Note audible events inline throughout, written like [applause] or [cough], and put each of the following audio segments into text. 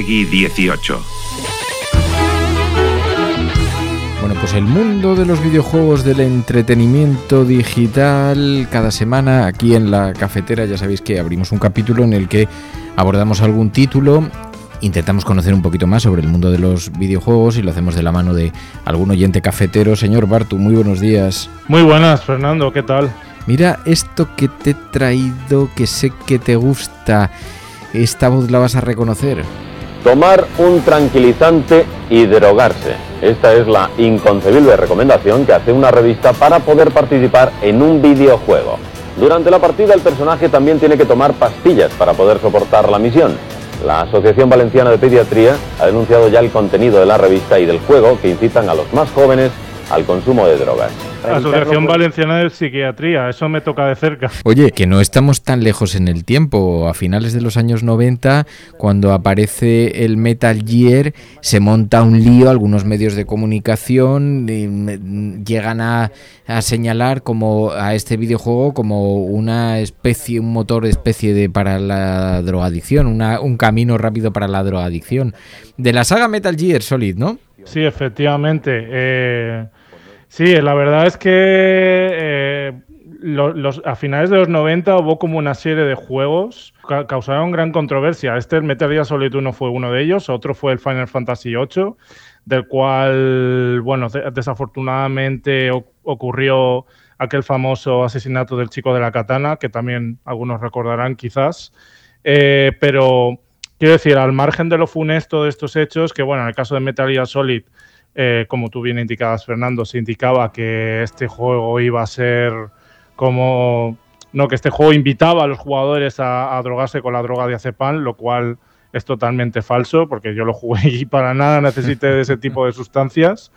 Peggy 18. Bueno, pues el mundo de los videojuegos, del entretenimiento digital, cada semana aquí en la cafetera ya sabéis que abrimos un capítulo en el que abordamos algún título, intentamos conocer un poquito más sobre el mundo de los videojuegos y lo hacemos de la mano de algún oyente cafetero. Señor Bartu, muy buenos días. Muy buenas, Fernando, ¿qué tal? Mira esto que te he traído, que sé que te gusta. Esta voz la vas a reconocer. Tomar un tranquilizante y drogarse. Esta es la inconcebible recomendación que hace una revista para poder participar en un videojuego. Durante la partida el personaje también tiene que tomar pastillas para poder soportar la misión. La Asociación Valenciana de Pediatría ha denunciado ya el contenido de la revista y del juego que incitan a los más jóvenes al consumo de drogas. Asociación Valenciana de Psiquiatría, eso me toca de cerca. Oye, que no estamos tan lejos en el tiempo. A finales de los años 90, cuando aparece el Metal Gear, se monta un lío, algunos medios de comunicación llegan a, a señalar como a este videojuego como una especie, un motor especie de para la drogadicción, una, un camino rápido para la drogadicción. De la saga Metal Gear Solid, ¿no? Sí, efectivamente. Eh, sí, la verdad es que eh, a finales de los 90 hubo como una serie de juegos que causaron gran controversia. Este, Metal Gear Solid 1 fue uno de ellos, otro fue el Final Fantasy VIII, del cual, bueno, desafortunadamente ocurrió aquel famoso asesinato del chico de la katana, que también algunos recordarán quizás. Eh, pero Quiero decir, al margen de lo funesto de estos hechos, que bueno, en el caso de Metal Gear Solid, eh, como tú bien indicabas, Fernando, se indicaba que este juego iba a ser como. No, que este juego invitaba a los jugadores a, drogarse con la droga de azepam, lo cual es totalmente falso, porque yo lo jugué y para nada necesité de ese tipo de sustancias.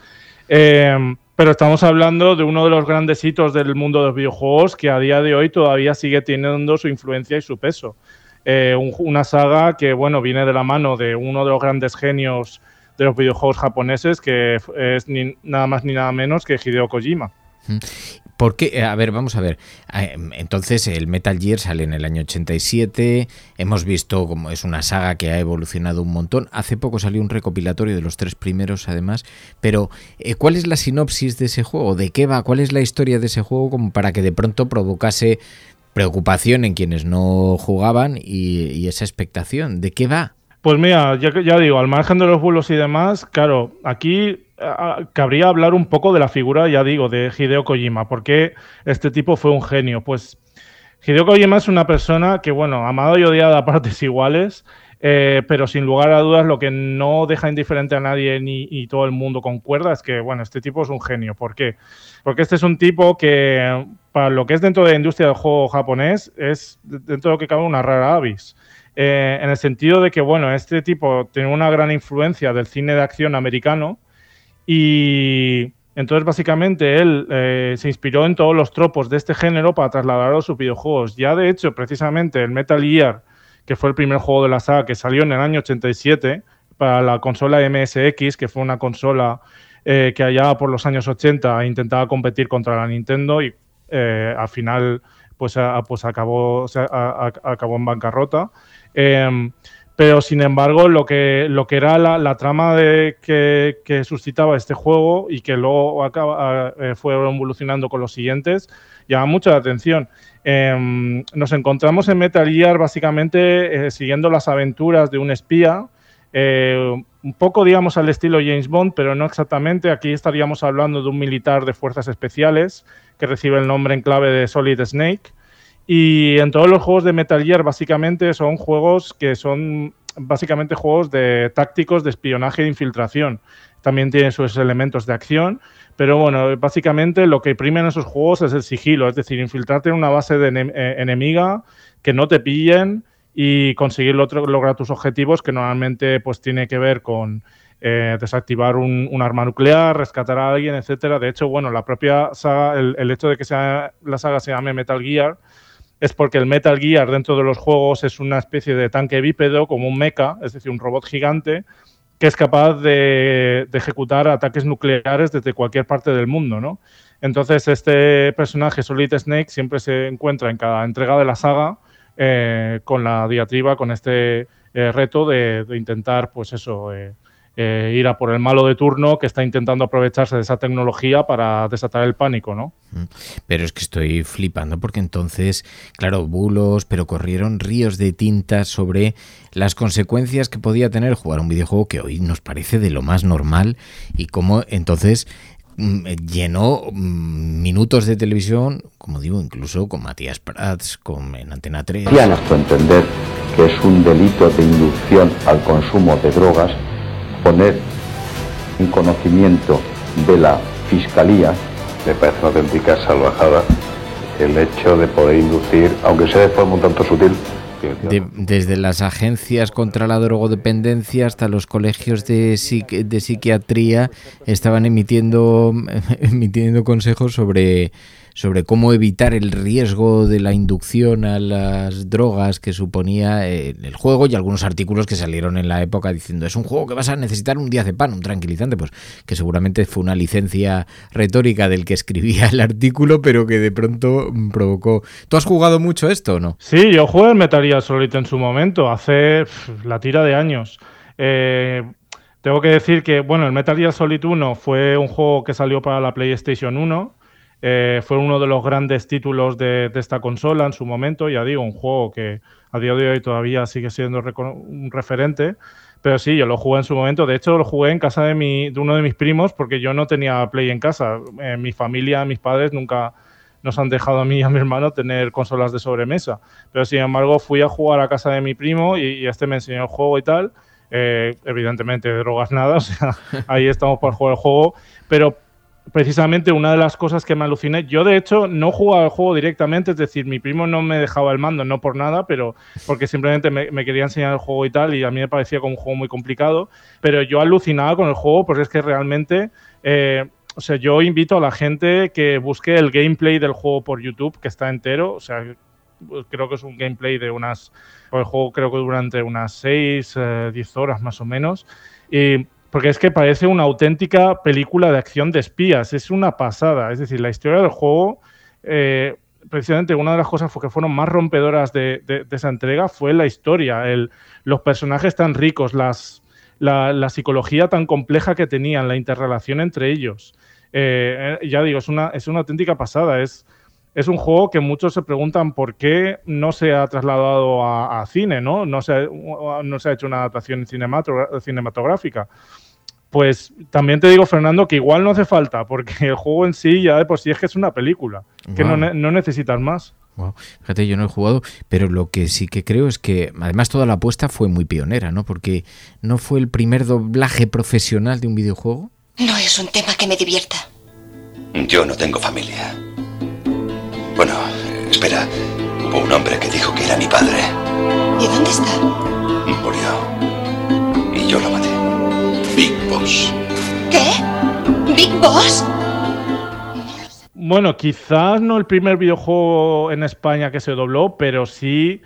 Eh, pero estamos hablando de uno de los grandes hitos del mundo de los videojuegos que a día de hoy todavía sigue teniendo su influencia y su peso. Eh, una saga que bueno viene de la mano de uno de los grandes genios de los videojuegos japoneses, que es nada más ni nada menos que Hideo Kojima. ¿Por qué? Eh, a ver, vamos a ver. Ah, em, entonces, el Metal Gear sale en el año 87. Hemos visto como es una saga que ha evolucionado un montón. Hace poco salió un recopilatorio de los tres primeros, además. Pero, eh, ¿cuál es la sinopsis de ese juego? ¿De qué va? ¿Cuál es la historia de ese juego? Como para que de pronto provocase preocupación en quienes no jugaban y, esa expectación. ¿De qué va? Pues mira, ya, ya digo, al margen de los bulos y demás, claro, aquí cabría hablar un poco de la figura, ya digo, de Hideo Kojima, porque este tipo fue un genio. Pues Hideo Kojima es una persona que, bueno, amado y odiada a [laughs] partes iguales, eh, pero sin lugar a dudas lo que no deja indiferente a nadie ni y todo el mundo concuerda es que, bueno, este tipo es un genio. ¿Por qué? Porque este es un tipo que, para lo que es dentro de la industria del juego japonés, es dentro de lo que cabe una rara avis. Eh, en el sentido de que, bueno, este tipo tiene una gran influencia del cine de acción americano y entonces básicamente él eh, se inspiró en todos los tropos de este género para trasladarlo a sus videojuegos. Ya de hecho, precisamente el Metal Gear, que fue el primer juego de la saga que salió en el año 87 para la consola MSX, que fue una consola eh, que allá por los años 80 intentaba competir contra la Nintendo y eh, al final pues, pues acabó, acabó en bancarrota. Em, pero sin embargo, lo que, lo que era la, trama de, que, suscitaba este juego y que luego acaba, eh, fue evolucionando con los siguientes, llama mucho la atención. Em, nos encontramos en Metal Gear básicamente eh, siguiendo las aventuras de un espía, eh, un poco, digamos, al estilo James Bond, pero no exactamente. Aquí estaríamos hablando de un militar de fuerzas especiales que recibe el nombre en clave de Solid Snake. Y en todos los juegos de Metal Gear, básicamente, son juegos que son básicamente juegos de tácticos de espionaje e infiltración. También tienen sus elementos de acción, pero bueno, básicamente lo que prime en esos juegos es el sigilo, es decir, infiltrarte en una base de eh, enemiga, que no te pillen y conseguir lograr tus objetivos, que normalmente pues tiene que ver con eh, desactivar un, arma nuclear, rescatar a alguien, etcétera. De hecho, bueno, la propia saga, el, hecho de que sea, la saga se llame Metal Gear, es porque el Metal Gear dentro de los juegos es una especie de tanque bípedo, como un mecha, es decir, un robot gigante, que es capaz de, ejecutar ataques nucleares desde cualquier parte del mundo, ¿no? Entonces, este personaje, Solid Snake, siempre se encuentra en cada entrega de la saga eh, con la diatriba, con este eh, reto de, intentar, pues eso, eh, ir a por el malo de turno que está intentando aprovecharse de esa tecnología para desatar el pánico, ¿no? Mm. Pero es que estoy flipando porque entonces, claro, bulos, pero corrieron ríos de tinta sobre las consecuencias que podía tener jugar un videojuego que hoy nos parece de lo más normal y cómo entonces Mm, eh, llenó mm, minutos de televisión, como digo, incluso con Matías Prats, con en Antena 3. a nuestro entender que es un delito de inducción al consumo de drogas poner en conocimiento de la Fiscalía, me parece una auténtica salvajada el hecho de poder inducir, aunque sea de forma un tanto sutil, desde las agencias contra la drogodependencia hasta los colegios de, de psiquiatría estaban emitiendo, [laughs] emitiendo consejos sobre sobre cómo evitar el riesgo de la inducción a las drogas que suponía eh, el juego y algunos artículos que salieron en la época diciendo es un juego que vas a necesitar un día de pan, un tranquilizante, pues que seguramente fue una licencia retórica del que escribía el artículo, pero que de pronto provocó. ¿Tú has jugado mucho esto o no? Sí, yo jugué el Metal Gear Solid en su momento, hace la tira de años. Eh, tengo que decir que, bueno, el Metal Gear Solid 1 fue un juego que salió para la PlayStation 1 eh, fue uno de los grandes títulos de, esta consola en su momento, ya digo, un juego que a día de hoy todavía sigue siendo un referente. Pero sí, yo lo jugué en su momento. De hecho, lo jugué en casa de, uno de mis primos porque yo no tenía Play en casa. Mi familia, mis padres nunca nos han dejado a mí y a mi hermano tener consolas de sobremesa. Pero sin embargo, fui a jugar a casa de mi primo y, este me enseñó el juego y tal. Eh, evidentemente, drogas nada, [laughs] o sea, ahí estamos para jugar el juego. Pero precisamente una de las cosas que me aluciné, yo de hecho no jugaba el juego directamente, es decir, mi primo no me dejaba el mando, no por nada, pero porque simplemente me, quería enseñar el juego y tal, y a mí me parecía como un juego muy complicado, pero yo alucinaba con el juego porque es que realmente, eh, o sea, yo invito a la gente que busque el gameplay del juego por YouTube, que está entero, o sea, creo que es un gameplay de unas, el juego creo que durante unas 6, 10 eh, horas más o menos, y porque es que parece una auténtica película de acción de espías, es una pasada. Es decir, la historia del juego, eh, precisamente una de las cosas que fueron más rompedoras de, esa entrega fue la historia, los personajes tan ricos, las, la, psicología tan compleja que tenían, la interrelación entre ellos. Eh, ya digo, es una, es una auténtica pasada. Es, es un juego que muchos se preguntan por qué no se ha trasladado a, cine, ¿no? No se, no se ha hecho una adaptación cinematográfica. Pues también te digo, Fernando, que igual no hace falta, porque el juego en sí ya de por sí es que es una película, que no, necesitas más. Fíjate, yo no he jugado, pero lo que sí que creo es que además toda la apuesta fue muy pionera, ¿no? Porque no fue el primer doblaje profesional de un videojuego. No es un tema que me divierta. Yo no tengo familia. Bueno, espera. Hubo un hombre que dijo que era mi padre. ¿Y dónde está? Murió. Y yo lo maté. Big Boss. ¿Qué? ¿Big Boss? Bueno, quizás no el primer videojuego en España que se dobló, pero sí,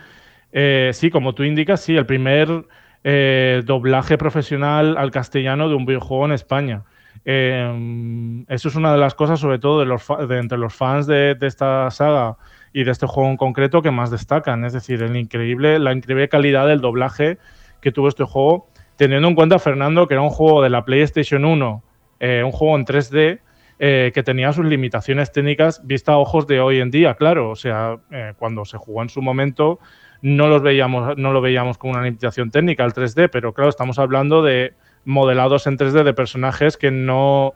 eh, sí, como tú indicas, sí, el primer eh, doblaje profesional al castellano de un videojuego en España. Eh, eso es una de las cosas, sobre todo de los, entre los fans de, esta saga y de este juego en concreto que más destacan. Es decir, el increíble, la increíble calidad del doblaje que tuvo este juego, teniendo en cuenta, Fernando, que era un juego de la PlayStation 1, eh, un juego en 3D. Eh, que tenía sus limitaciones técnicas vista a ojos de hoy en día, claro. O sea, eh, cuando se jugó en su momento no, los veíamos, no lo veíamos como una limitación técnica el 3D, pero claro, estamos hablando de modelados en 3D de personajes que no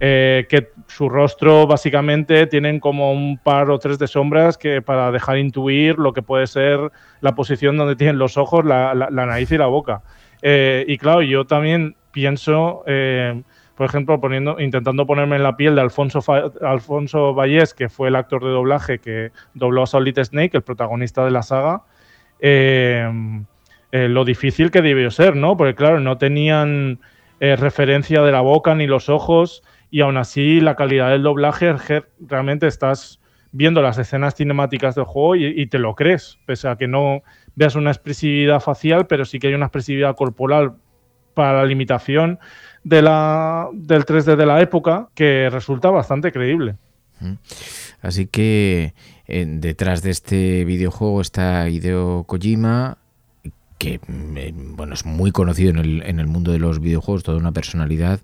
eh, que su rostro básicamente tienen como un par o tres de sombras que para dejar intuir lo que puede ser la posición donde tienen los ojos, la, nariz y la boca. Eh, y claro, yo también pienso, eh, por ejemplo, poniendo, intentando ponerme en la piel de Alfonso, Alfonso Vallés, que fue el actor de doblaje que dobló a Solid Snake, el protagonista de la saga, lo difícil que debió ser, ¿no? Porque claro, no tenían referencia de la boca ni los ojos y aún así la calidad del doblaje, realmente estás viendo las escenas cinemáticas del juego y, te lo crees, pese a que no veas una expresividad facial, pero sí que hay una expresividad corporal para la limitación de la, del 3D de la época que resulta bastante creíble. Así que eh, detrás de este videojuego está Hideo Kojima, que mm, bueno, es muy conocido en el, en el mundo de los videojuegos, toda una personalidad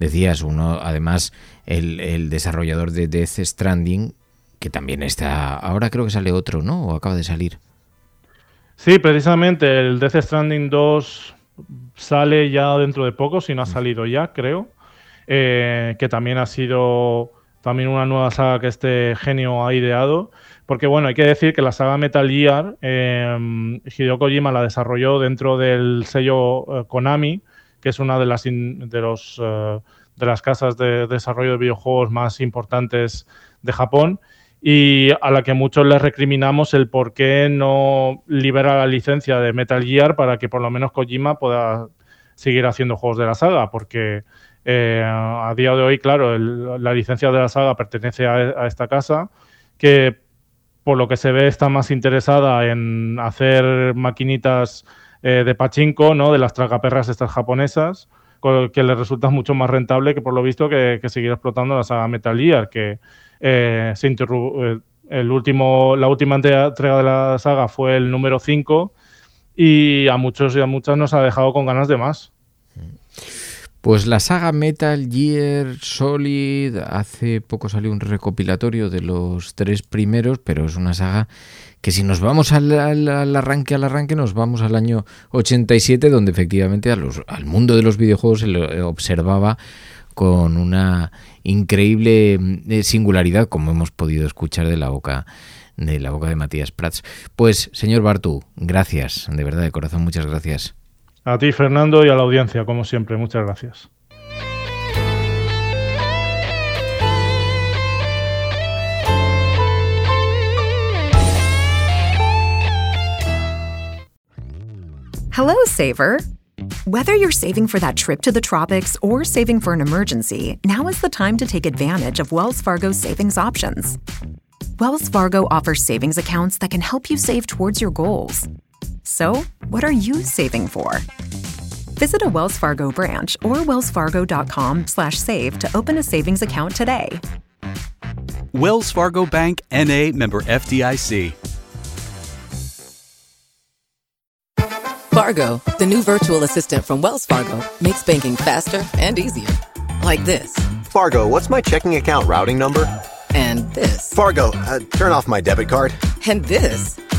decías, uno, además, el, desarrollador de Death Stranding, que también está, ahora creo que sale otro, ¿no? O acaba de salir. Sí, precisamente, el Death Stranding 2 sale ya dentro de poco, si no ha mm. salido ya, creo, eh, que también ha sido también una nueva saga que este genio ha ideado. Porque bueno, hay que decir que la saga Metal Gear, eh, Hideo Kojima la desarrolló dentro del sello eh, Konami, que es una de las, de los, eh, de las casas de desarrollo de videojuegos más importantes de Japón y a la que muchos le recriminamos el por qué no libera la licencia de Metal Gear para que por lo menos Kojima pueda seguir haciendo juegos de la saga, porque eh, a día de hoy, claro, la licencia de la saga pertenece a, esta casa, que por lo que se ve está más interesada en hacer maquinitas eh, de pachinko, ¿no? De las tragaperras estas japonesas, que le resulta mucho más rentable que por lo visto que, seguir explotando la saga Metal Gear, que eh, se eh, el último, la última entrega de la saga fue el número 5 y a muchos y a muchas nos ha dejado con ganas de más. Pues la saga Metal Gear Solid, hace poco salió un recopilatorio de los tres primeros, pero es una saga que si nos vamos al, arranque, al arranque, nos vamos al año 87, donde efectivamente al mundo de los videojuegos se lo observaba con una increíble eh, singularidad, como hemos podido escuchar de la boca de la boca de Matías Prats. Pues, señor Bartu, gracias, de verdad, de corazón, muchas gracias. A ti, Fernando, y a la audiencia, como siempre, muchas gracias. Hello, Saver. Whether you're saving for that trip to the tropics or saving for an emergency, now is the time to take advantage of Wells Fargo's savings options. Wells Fargo offers savings accounts that can help you save towards your goals. So, what are you saving for? Visit a Wells Fargo branch or wellsfargo.com/save to open a savings account today. Wells Fargo Bank NA member FDIC. Fargo, the new virtual assistant from Wells Fargo, makes banking faster and easier. Like this. Fargo, what's my checking account routing number? And this. Fargo, uh, turn off my debit card. And this.